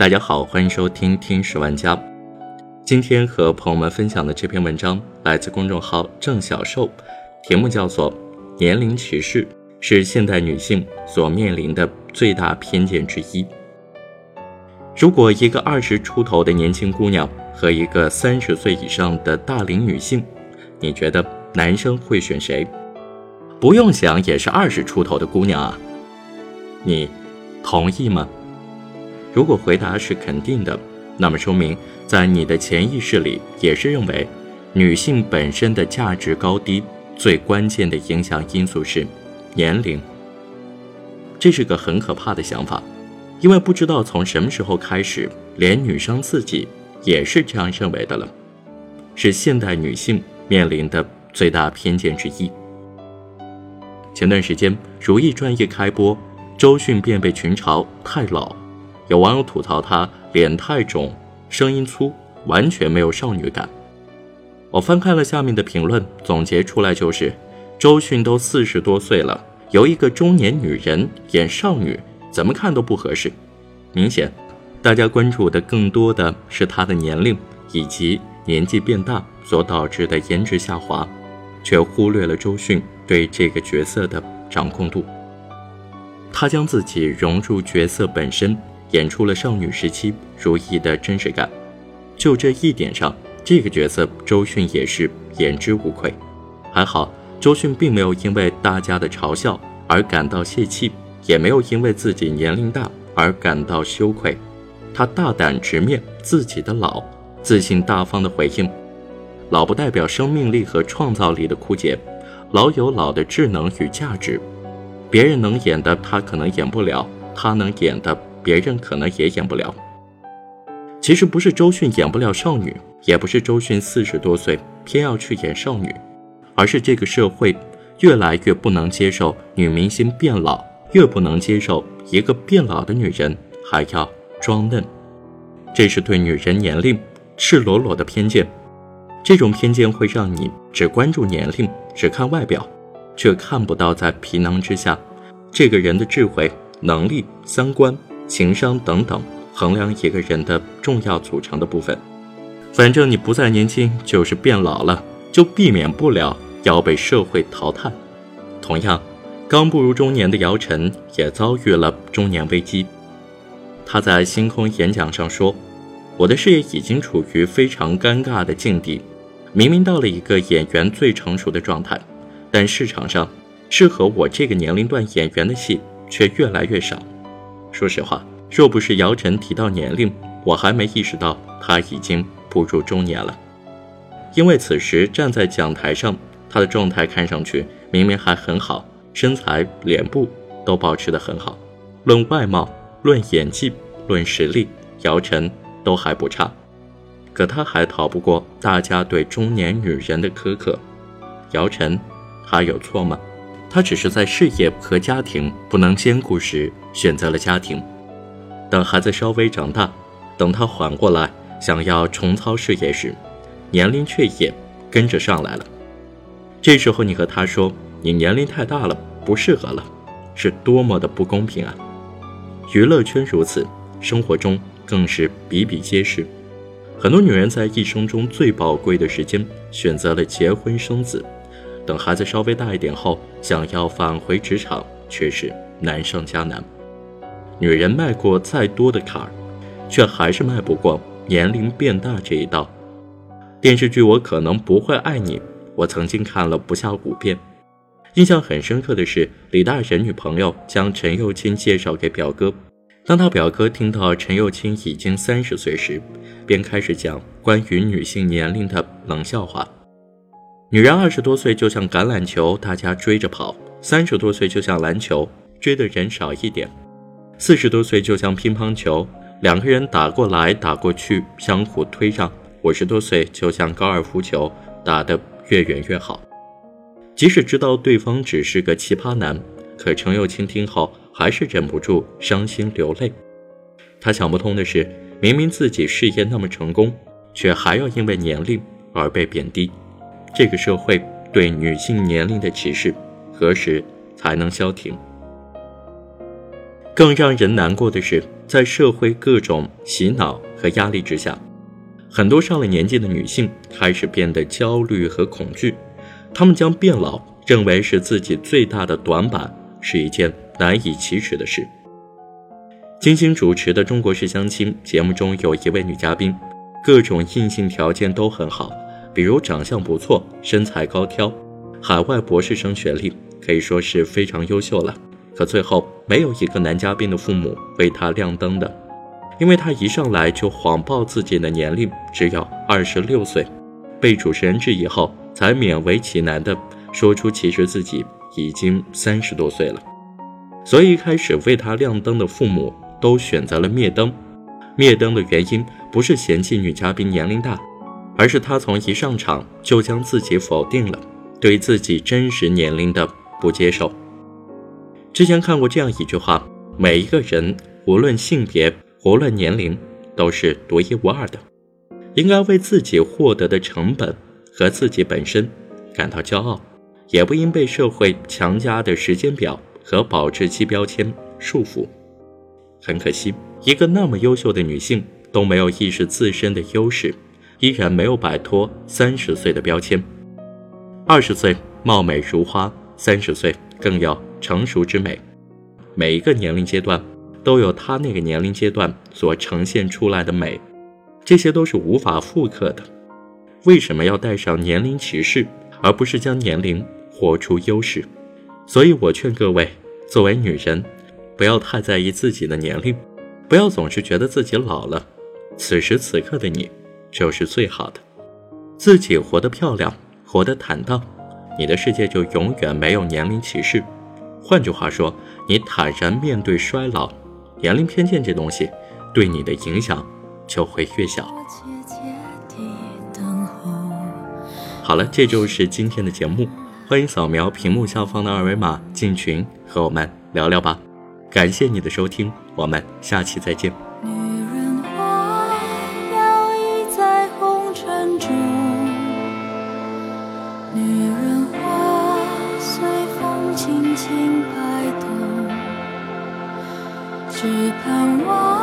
大家好，欢迎收听听十万家。今天和朋友们分享的这篇文章来自公众号郑小寿，题目叫做《年龄歧视是现代女性所面临的最大偏见之一》。如果一个二十出头的年轻姑娘和一个三十岁以上的大龄女性，你觉得男生会选谁？不用想，也是二十出头的姑娘啊。你同意吗？如果回答是肯定的，那么说明。在你的潜意识里，也是认为女性本身的价值高低最关键的影响因素是年龄。这是个很可怕的想法，因为不知道从什么时候开始，连女生自己也是这样认为的了，是现代女性面临的最大偏见之一。前段时间《如懿传》一开播，周迅便被群嘲太老，有网友吐槽她脸太肿。声音粗，完全没有少女感。我翻看了下面的评论，总结出来就是：周迅都四十多岁了，由一个中年女人演少女，怎么看都不合适。明显，大家关注的更多的是她的年龄以及年纪变大所导致的颜值下滑，却忽略了周迅对这个角色的掌控度。她将自己融入角色本身。演出了少女时期如懿的真实感，就这一点上，这个角色周迅也是言之无愧。还好，周迅并没有因为大家的嘲笑而感到泄气，也没有因为自己年龄大而感到羞愧。她大胆直面自己的老，自信大方的回应：“老不代表生命力和创造力的枯竭，老有老的智能与价值。别人能演的，他可能演不了；他能演的。”别人可能也演不了。其实不是周迅演不了少女，也不是周迅四十多岁偏要去演少女，而是这个社会越来越不能接受女明星变老，越不能接受一个变老的女人还要装嫩。这是对女人年龄赤裸裸的偏见。这种偏见会让你只关注年龄，只看外表，却看不到在皮囊之下这个人的智慧、能力、三观。情商等等，衡量一个人的重要组成的部分。反正你不再年轻，就是变老了，就避免不了要被社会淘汰。同样，刚步入中年的姚晨也遭遇了中年危机。他在星空演讲上说：“我的事业已经处于非常尴尬的境地，明明到了一个演员最成熟的状态，但市场上适合我这个年龄段演员的戏却越来越少。”说实话，若不是姚晨提到年龄，我还没意识到他已经步入中年了。因为此时站在讲台上，他的状态看上去明明还很好，身材、脸部都保持得很好。论外貌、论演技、论实力，姚晨都还不差。可他还逃不过大家对中年女人的苛刻。姚晨，他有错吗？他只是在事业和家庭不能兼顾时选择了家庭。等孩子稍微长大，等他缓过来，想要重操事业时，年龄却也跟着上来了。这时候你和他说你年龄太大了，不适合了，是多么的不公平啊！娱乐圈如此，生活中更是比比皆是。很多女人在一生中最宝贵的时间，选择了结婚生子。等孩子稍微大一点后，想要返回职场，却是难上加难。女人迈过再多的坎儿，却还是迈不过年龄变大这一道。电视剧《我可能不会爱你》，我曾经看了不下五遍。印象很深刻的是，李大神女朋友将陈幼卿介绍给表哥。当他表哥听到陈幼卿已经三十岁时，便开始讲关于女性年龄的冷笑话。女人二十多岁就像橄榄球，大家追着跑；三十多岁就像篮球，追的人少一点；四十多岁就像乒乓球，两个人打过来打过去，相互推让；五十多岁就像高尔夫球，打得越远越好。即使知道对方只是个奇葩男，可程又青听后还是忍不住伤心流泪。他想不通的是，明明自己事业那么成功，却还要因为年龄而被贬低。这个社会对女性年龄的歧视何时才能消停？更让人难过的是，在社会各种洗脑和压力之下，很多上了年纪的女性开始变得焦虑和恐惧，她们将变老认为是自己最大的短板，是一件难以启齿的事。金星主持的《中国式相亲》节目中有一位女嘉宾，各种硬性条件都很好，比如长相不错、身材高挑、海外博士生学历，可以说是非常优秀了。可最后没有一个男嘉宾的父母为他亮灯的，因为他一上来就谎报自己的年龄只有二十六岁，被主持人质疑后才勉为其难的说出其实自己已经三十多岁了。所以一开始为他亮灯的父母。都选择了灭灯，灭灯的原因不是嫌弃女嘉宾年龄大，而是她从一上场就将自己否定了，对自己真实年龄的不接受。之前看过这样一句话：每一个人无论性别无论年龄都是独一无二的，应该为自己获得的成本和自己本身感到骄傲，也不应被社会强加的时间表和保质期标签束缚。很可惜，一个那么优秀的女性都没有意识自身的优势，依然没有摆脱三十岁的标签。二十岁貌美如花，三十岁更要成熟之美。每一个年龄阶段都有他那个年龄阶段所呈现出来的美，这些都是无法复刻的。为什么要带上年龄歧视，而不是将年龄活出优势？所以我劝各位，作为女人。不要太在意自己的年龄，不要总是觉得自己老了。此时此刻的你，就是最好的。自己活得漂亮，活得坦荡，你的世界就永远没有年龄歧视。换句话说，你坦然面对衰老，年龄偏见这东西对你的影响就会越小。好了，这就是今天的节目，欢迎扫描屏幕下方的二维码进群，和我们聊聊吧。感谢你的收听，我们下期再见。只盼望。